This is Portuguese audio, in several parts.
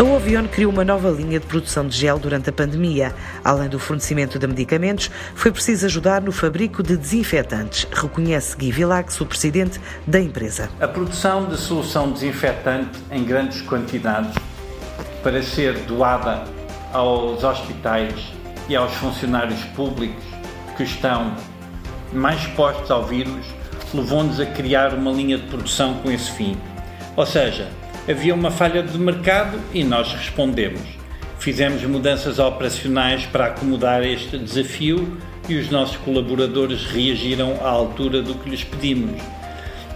A Ovion criou uma nova linha de produção de gel durante a pandemia. Além do fornecimento de medicamentos, foi preciso ajudar no fabrico de desinfetantes, reconhece Gui Vilax, o presidente da empresa. A produção de solução desinfetante em grandes quantidades para ser doada aos hospitais e aos funcionários públicos que estão mais expostos ao vírus levou-nos a criar uma linha de produção com esse fim. Ou seja, havia uma falha de mercado e nós respondemos. Fizemos mudanças operacionais para acomodar este desafio e os nossos colaboradores reagiram à altura do que lhes pedimos.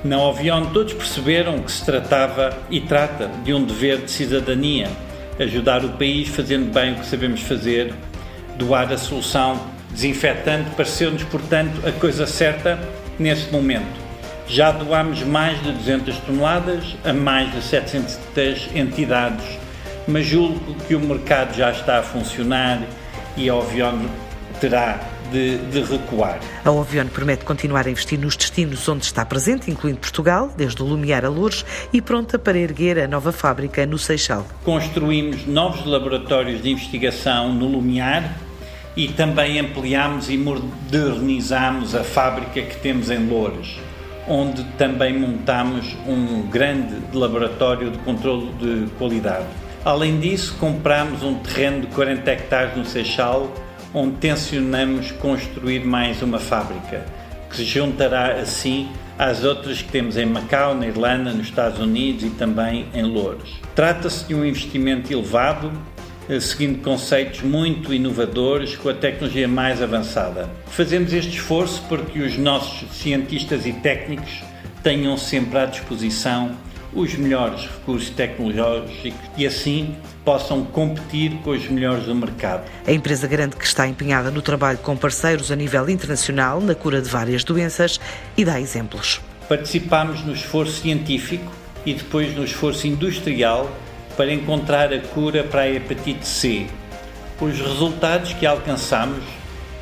Na Ovion todos perceberam que se tratava e trata de um dever de cidadania, ajudar o país fazendo bem o que sabemos fazer, doar a solução desinfetante pareceu-nos, portanto, a coisa certa nesse momento. Já doámos mais de 200 toneladas a mais de 700 entidades, mas julgo que o mercado já está a funcionar e a Ovion terá de, de, recuar. A Ovion promete continuar a investir nos destinos onde está presente, incluindo Portugal, desde o Lumiar a Lourdes, e pronta para erguer a nova fábrica no Seixal. Construímos novos laboratórios de investigação no Lumiar e também ampliámos e modernizámos a fábrica que temos em Lourdes onde também montamos um grande laboratório de controle de qualidade. Além disso, compramos um terreno de 40 hectares no Seixal, onde tencionamos construir mais uma fábrica, que se juntará assim às outras que temos em Macau, na Irlanda, nos Estados Unidos e também em Louros. Trata-se de um investimento elevado seguindo conceitos muito inovadores com a tecnologia mais avançada. Fazemos este esforço porque os nossos cientistas e técnicos tenham sempre à disposição os melhores recursos tecnológicos e assim possam competir com os melhores do mercado. A empresa garante que está empenhada no trabalho com parceiros a nível internacional na cura de várias doenças e dá exemplos. Participamos no esforço científico e depois no esforço industrial para encontrar a cura para a hepatite C. Os resultados que alcançamos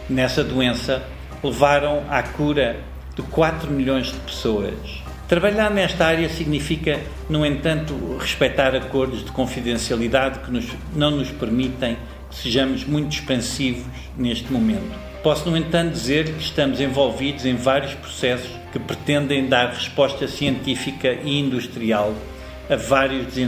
nessa doença levaram à cura de 4 milhões de pessoas. Trabalhar nesta área significa, no entanto, respeitar acordos de confidencialidade que nos, não nos permitem que sejamos muito expansivos neste momento. Posso, no entanto, dizer que estamos envolvidos em vários processos que pretendem dar resposta científica e industrial a vários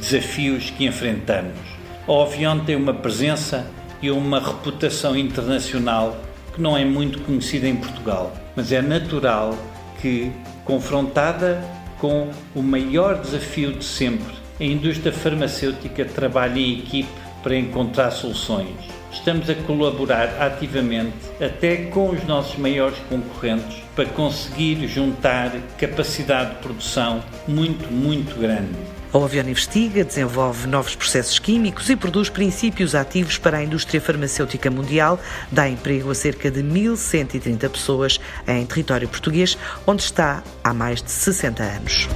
desafios que enfrentamos. A Ovion tem uma presença e uma reputação internacional que não é muito conhecida em Portugal, mas é natural que, confrontada com o maior desafio de sempre, a indústria farmacêutica trabalhe em equipe para encontrar soluções. Estamos a colaborar ativamente, até com os nossos maiores concorrentes, para conseguir juntar capacidade de produção muito, muito grande. A Ovion investiga, desenvolve novos processos químicos e produz princípios ativos para a indústria farmacêutica mundial, dá emprego a cerca de 1.130 pessoas em território português, onde está há mais de 60 anos.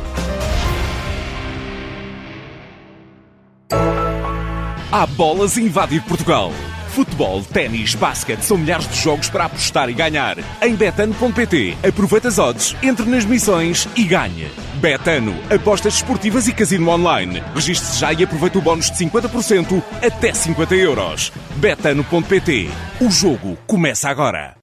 Há bolas invadir Portugal. Futebol, ténis, basquete são milhares de jogos para apostar e ganhar. Em betano.pt, aproveita as odds, entre nas missões e ganhe. Betano, apostas esportivas e casino online. Registre-se já e aproveita o bónus de 50% até 50 euros. Betano.pt, o jogo começa agora.